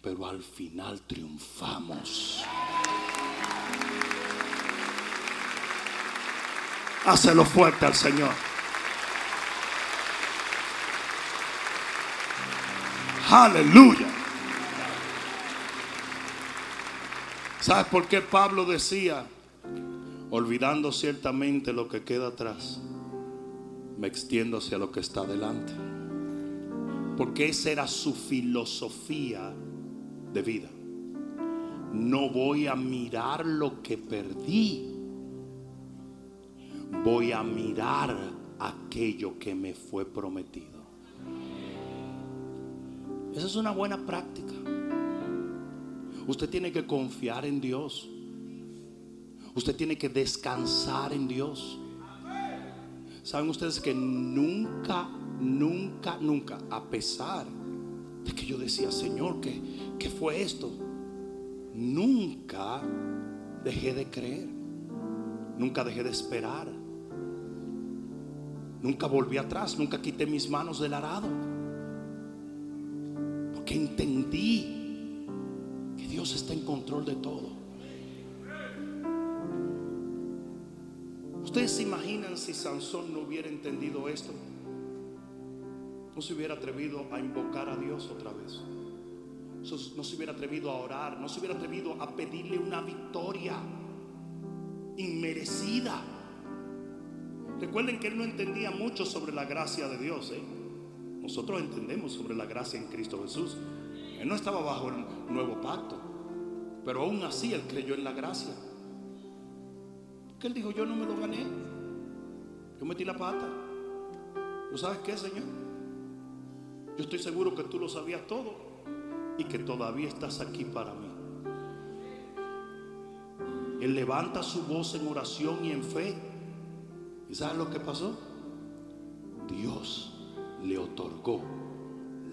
pero al final triunfamos. Hácelo fuerte al Señor. Aleluya. ¿Sabes por qué Pablo decía? olvidando ciertamente lo que queda atrás, me extiendo hacia lo que está delante. Porque esa era su filosofía de vida. No voy a mirar lo que perdí. Voy a mirar aquello que me fue prometido. Esa es una buena práctica. Usted tiene que confiar en Dios. Usted tiene que descansar en Dios. Saben ustedes que nunca, nunca, nunca, a pesar de que yo decía, Señor, ¿qué, qué fue esto? nunca dejé de creer. Nunca dejé de esperar. Nunca volví atrás, nunca quité mis manos del arado. Porque entendí que Dios está en control de todo. Ustedes se imaginan si Sansón no hubiera entendido esto. No se hubiera atrevido a invocar a Dios otra vez. No se hubiera atrevido a orar. No se hubiera atrevido a pedirle una victoria inmerecida. Recuerden que él no entendía mucho sobre la gracia de Dios. ¿eh? Nosotros entendemos sobre la gracia en Cristo Jesús. Él no estaba bajo el nuevo pacto. Pero aún así él creyó en la gracia. Porque él dijo, yo no me lo gané. Yo metí la pata. ¿Tú sabes qué, Señor? Yo estoy seguro que tú lo sabías todo y que todavía estás aquí para mí. Él levanta su voz en oración y en fe. ¿Y sabes lo que pasó? Dios le otorgó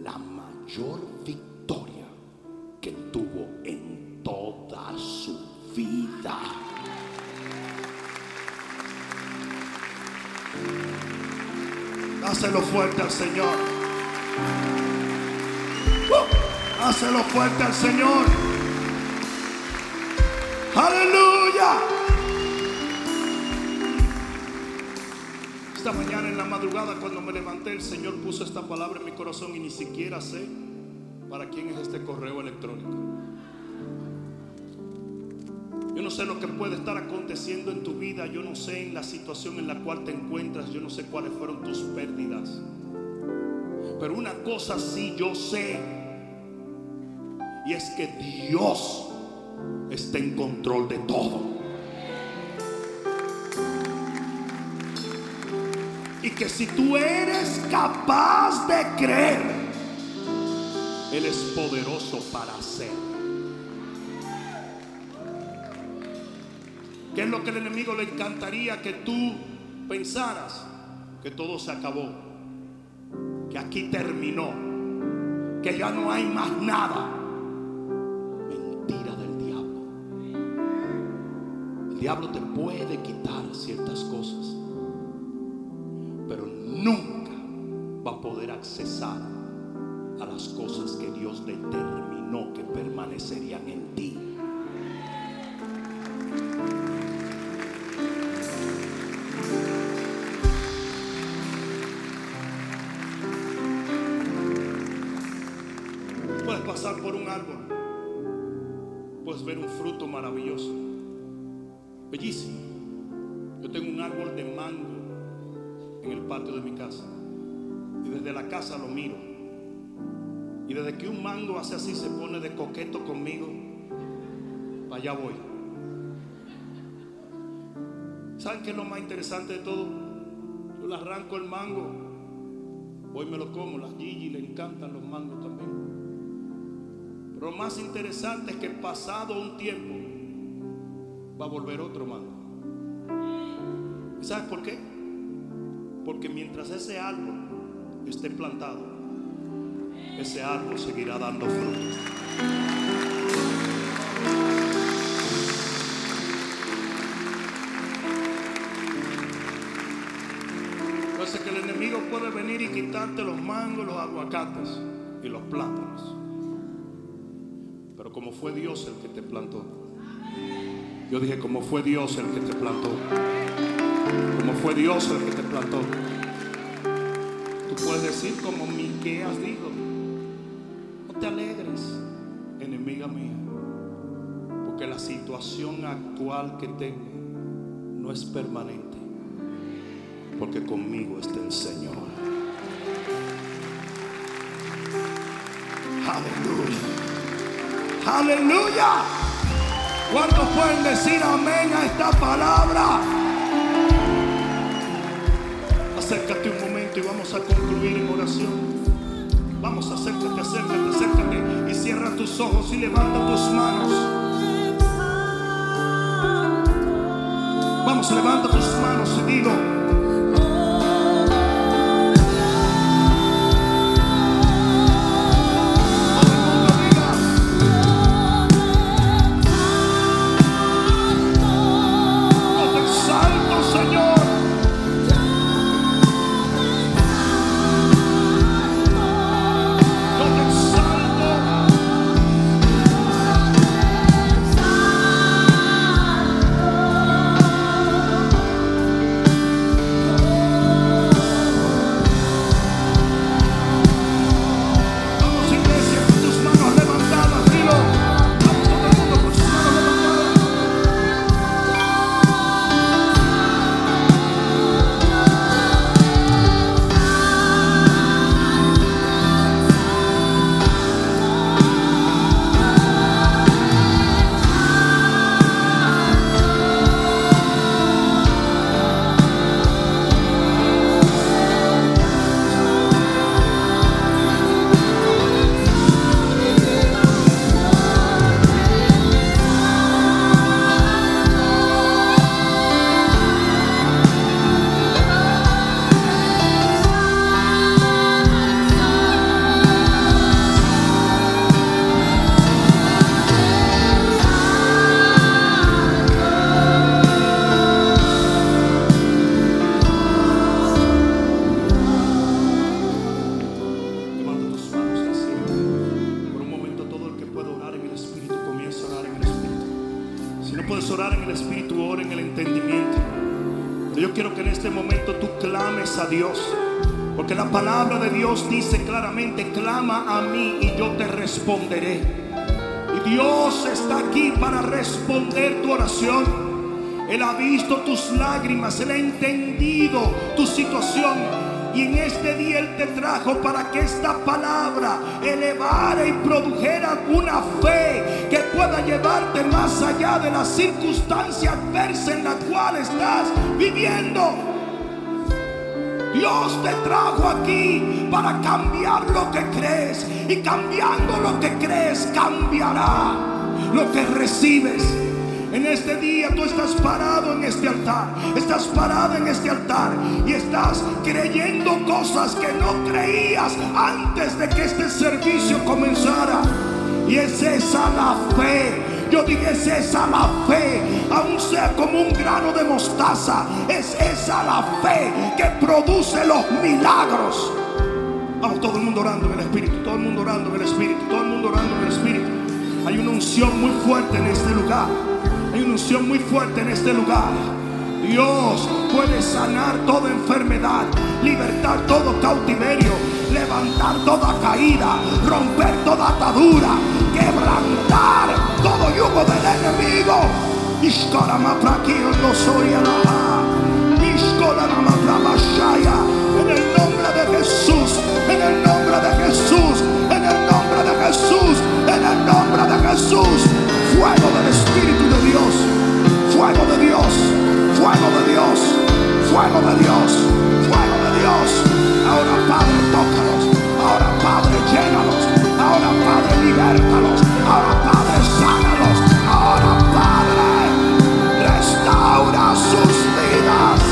la mayor victoria que tuvo en toda su vida. Dáselo fuerte al Señor. Hacelo fuerte al Señor. Aleluya. Esta mañana en la madrugada cuando me levanté el Señor puso esta palabra en mi corazón y ni siquiera sé para quién es este correo electrónico. Yo no sé lo que puede estar aconteciendo en tu vida, yo no sé en la situación en la cual te encuentras, yo no sé cuáles fueron tus pérdidas. Pero una cosa sí yo sé y es que Dios está en control de todo. Y que si tú eres capaz de creer, Él es poderoso para hacer. ¿Qué es lo que el enemigo le encantaría que tú pensaras? Que todo se acabó. Que aquí terminó. Que ya no hay más nada. El diablo te puede quitar ciertas cosas, pero nunca va a poder accesar a las cosas que Dios determinó que permanecerían en ti. Puedes pasar por un árbol, puedes ver un fruto maravilloso Bellísimo. Yo tengo un árbol de mango en el patio de mi casa. Y desde la casa lo miro. Y desde que un mango hace así, se pone de coqueto conmigo, para allá voy. ¿Saben qué es lo más interesante de todo? Yo le arranco el mango, voy y me lo como. Las Gigi le encantan los mangos también. Pero lo más interesante es que pasado un tiempo, va a volver otro mango. ¿Y sabes por qué? Porque mientras ese árbol esté plantado, ese árbol seguirá dando frutos. Entonces que el enemigo puede venir y quitarte los mangos, los aguacates y los plátanos. Pero como fue Dios el que te plantó, yo dije, como fue Dios el que te plantó. Como fue Dios el que te plantó. Tú puedes decir como Miqueas dijo, no te alegres, enemiga mía, porque la situación actual que tengo no es permanente, porque conmigo está el Señor. Aleluya. Aleluya. ¿Cuántos pueden decir amén a esta palabra? Acércate un momento y vamos a concluir en oración. Vamos, acércate, acércate, acércate y cierra tus ojos y levanta tus manos. Vamos, levanta tus manos y dilo. Responderé. Y Dios está aquí para responder tu oración. Él ha visto tus lágrimas, Él ha entendido tu situación. Y en este día Él te trajo para que esta palabra elevara y produjera una fe que pueda llevarte más allá de la circunstancia adversa en la cual estás viviendo. Dios te trajo aquí para cambiar lo que crees. Y cambiando lo que crees, cambiará lo que recibes. En este día tú estás parado en este altar. Estás parado en este altar. Y estás creyendo cosas que no creías antes de que este servicio comenzara. Y es esa la fe. Yo dije, es esa la fe, aun sea como un grano de mostaza, es esa la fe que produce los milagros. Vamos, todo el mundo orando en el Espíritu, todo el mundo orando en el Espíritu, todo el mundo orando en el Espíritu. Hay una unción muy fuerte en este lugar. Hay una unción muy fuerte en este lugar. Dios puede sanar toda enfermedad, libertar todo cautiverio, levantar toda caída, romper toda atadura, quebrantar todo yugo del enemigo. En el nombre de Jesús, en el nombre de Jesús, en el nombre de Jesús, en el nombre de Jesús. Fuego del Espíritu de Dios, fuego de Dios, fuego de Dios, fuego de Dios, fuego de Dios. Ahora Padre, tócalos. Ahora Padre, llénalos. Ahora Padre, libértalos. Ahora restaura sus vidas.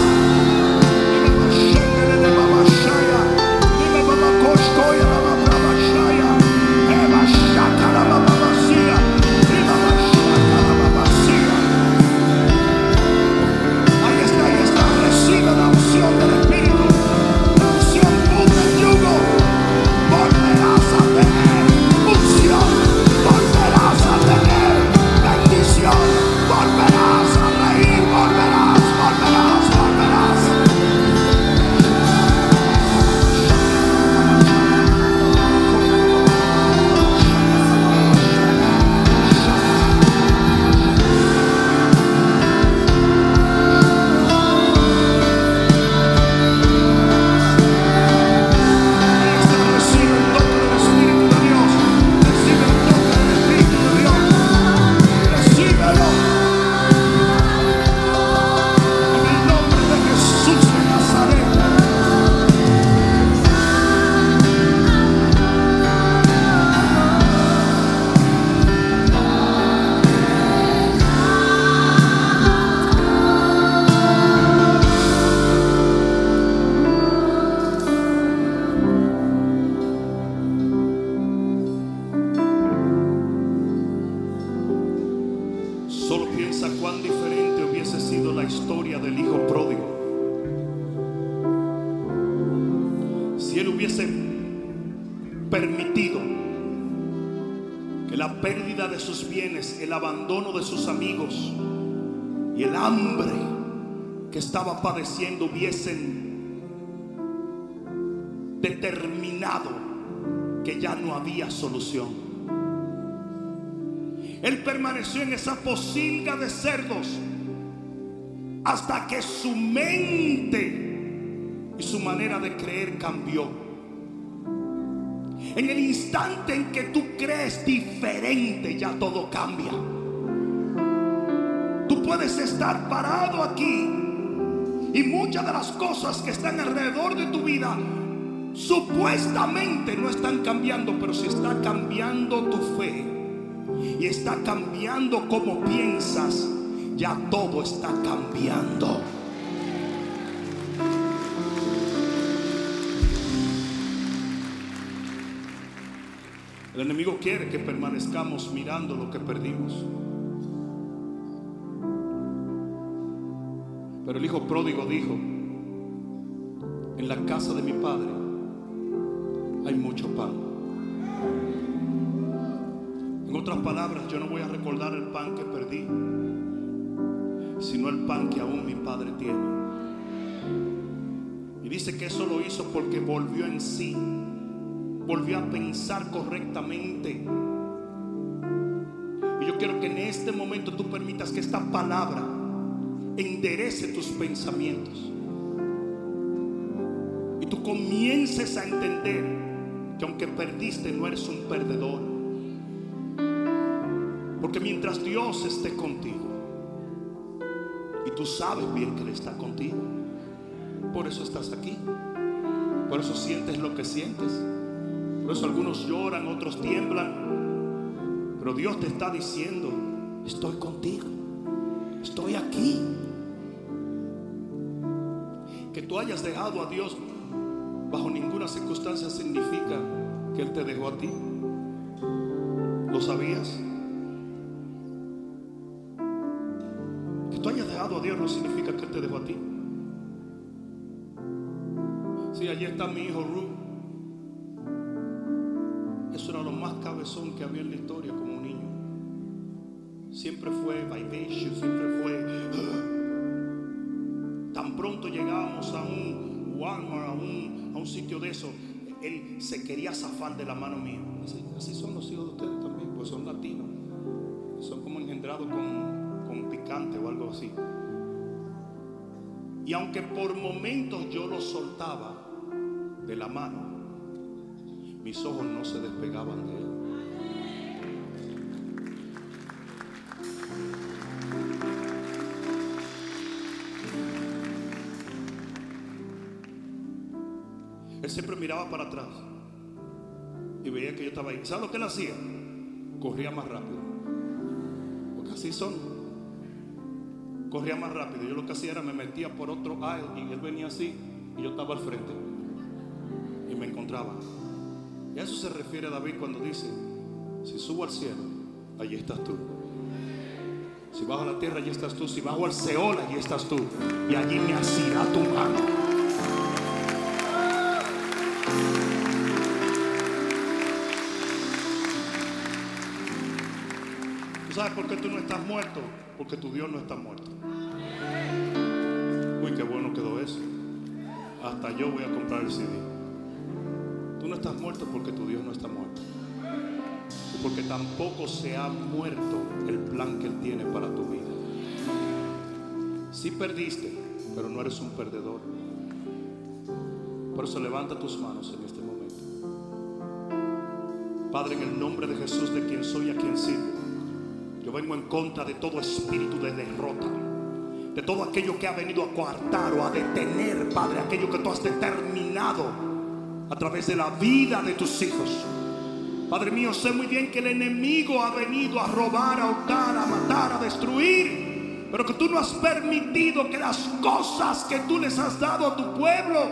Historia del hijo pródigo. Si él hubiese permitido que la pérdida de sus bienes, el abandono de sus amigos y el hambre que estaba padeciendo hubiesen determinado que ya no había solución. Él permaneció en esa posilga de cerdos hasta que su mente y su manera de creer cambió. En el instante en que tú crees diferente, ya todo cambia. Tú puedes estar parado aquí y muchas de las cosas que están alrededor de tu vida supuestamente no están cambiando, pero si está cambiando tu fe y está cambiando como piensas, ya todo está cambiando. El enemigo quiere que permanezcamos mirando lo que perdimos. Pero el hijo pródigo dijo, en la casa de mi padre hay mucho pan. En otras palabras, yo no voy a recordar el pan que perdí. Sino el pan que aún mi Padre tiene. Y dice que eso lo hizo porque volvió en sí, volvió a pensar correctamente. Y yo quiero que en este momento tú permitas que esta palabra enderece tus pensamientos. Y tú comiences a entender que aunque perdiste no eres un perdedor. Porque mientras Dios esté contigo, y tú sabes bien que Él está contigo, por eso estás aquí. Por eso sientes lo que sientes. Por eso algunos lloran, otros tiemblan. Pero Dios te está diciendo, estoy contigo. Estoy aquí. Que tú hayas dejado a Dios bajo ninguna circunstancia significa que Él te dejó a ti. ¿Lo sabías? Significa que Él te dejó a ti. Sí, allí está mi hijo Ru. Eso era lo más cabezón que había en la historia como niño. Siempre fue vivacious, siempre fue. Tan pronto llegábamos a un Walmart, a un, a un sitio de eso, él se quería zafar de la mano mía. Así, así son los hijos de ustedes también, pues son latinos. Son como engendrados con, con picante o algo así. Y aunque por momentos yo lo soltaba de la mano, mis ojos no se despegaban de él. Él siempre miraba para atrás y veía que yo estaba ahí. ¿Sabes lo que él hacía? Corría más rápido. Porque así son. Corría más rápido. Yo lo que hacía era me metía por otro aisle y él venía así y yo estaba al frente. Y me encontraba. Y a eso se refiere David cuando dice, si subo al cielo, allí estás tú. Si bajo a la tierra, allí estás tú. Si bajo al Seol, allí estás tú. Y allí me asirá tu mano. ¿Tú sabes por qué tú no estás muerto? Porque tu Dios no está muerto. Qué bueno quedó eso. Hasta yo voy a comprar el CD. Tú no estás muerto porque tu Dios no está muerto. Porque tampoco se ha muerto el plan que Él tiene para tu vida. Sí perdiste, pero no eres un perdedor. Por eso levanta tus manos en este momento. Padre, en el nombre de Jesús, de quien soy y a quien sirvo. Yo vengo en contra de todo espíritu de derrota. De todo aquello que ha venido a coartar o a detener, Padre, aquello que tú has determinado a través de la vida de tus hijos. Padre mío, sé muy bien que el enemigo ha venido a robar, a hurtar, a matar, a destruir. Pero que tú no has permitido que las cosas que tú les has dado a tu pueblo,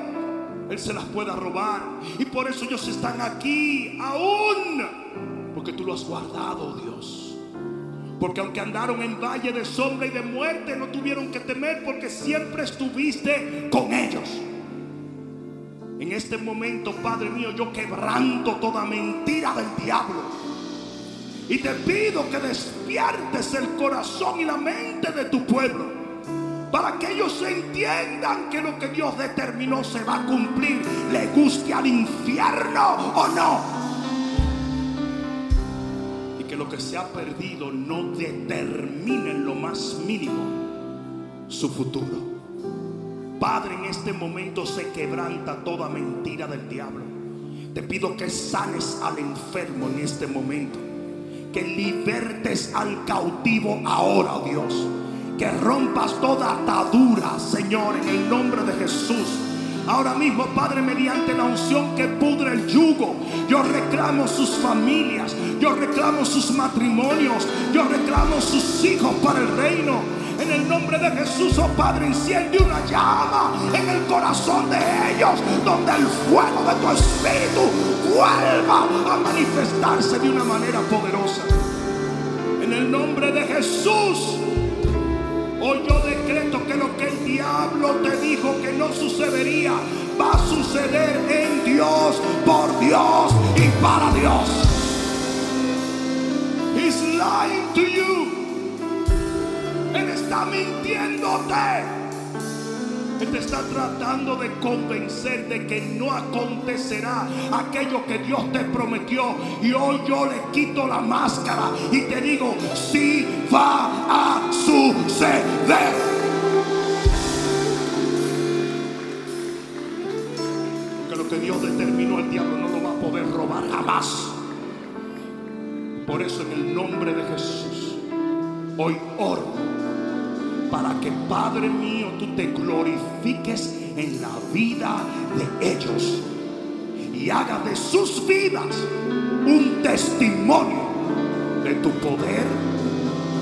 Él se las pueda robar. Y por eso ellos están aquí aún. Porque tú lo has guardado. Porque aunque andaron en valle de sombra y de muerte, no tuvieron que temer porque siempre estuviste con ellos. En este momento, Padre mío, yo quebranto toda mentira del diablo. Y te pido que despiertes el corazón y la mente de tu pueblo. Para que ellos entiendan que lo que Dios determinó se va a cumplir. Le guste al infierno o no que lo que se ha perdido no determine en lo más mínimo su futuro. Padre, en este momento se quebranta toda mentira del diablo. Te pido que sanes al enfermo en este momento. Que libertes al cautivo ahora, oh Dios. Que rompas toda atadura, Señor, en el nombre de Jesús. Ahora mismo, Padre, mediante la unción que pudre el yugo, yo reclamo sus familias, yo reclamo sus matrimonios, yo reclamo sus hijos para el reino. En el nombre de Jesús, oh Padre, enciende una llama en el corazón de ellos, donde el fuego de tu espíritu vuelva a manifestarse de una manera poderosa. En el nombre de Jesús. Hoy yo decreto que lo que el diablo te dijo que no sucedería, va a suceder en Dios, por Dios y para Dios. He's lying to you. Él está mintiéndote. Él te está tratando de convencer de que no acontecerá aquello que Dios te prometió. Y hoy yo le quito la máscara y te digo, sí va a suceder. Porque lo que Dios determinó, el diablo no lo va a poder robar jamás. Por eso en el nombre de Jesús, hoy oro para que Padre mío tú te glorifiques en la vida de ellos y haga de sus vidas un testimonio de tu poder,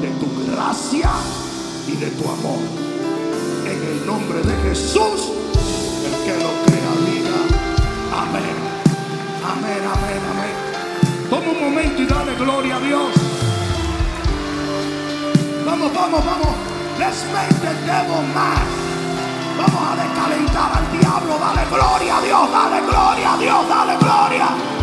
de tu gracia y de tu amor. En el nombre de Jesús, el que lo crea diga amén. Amén, amén, amén. Toma un momento y dale gloria a Dios. Vamos, vamos, vamos. Let's make the devil. Vamos a descalentar al diablo. Dale gloria a Dios, dale gloria a Dios, dale gloria.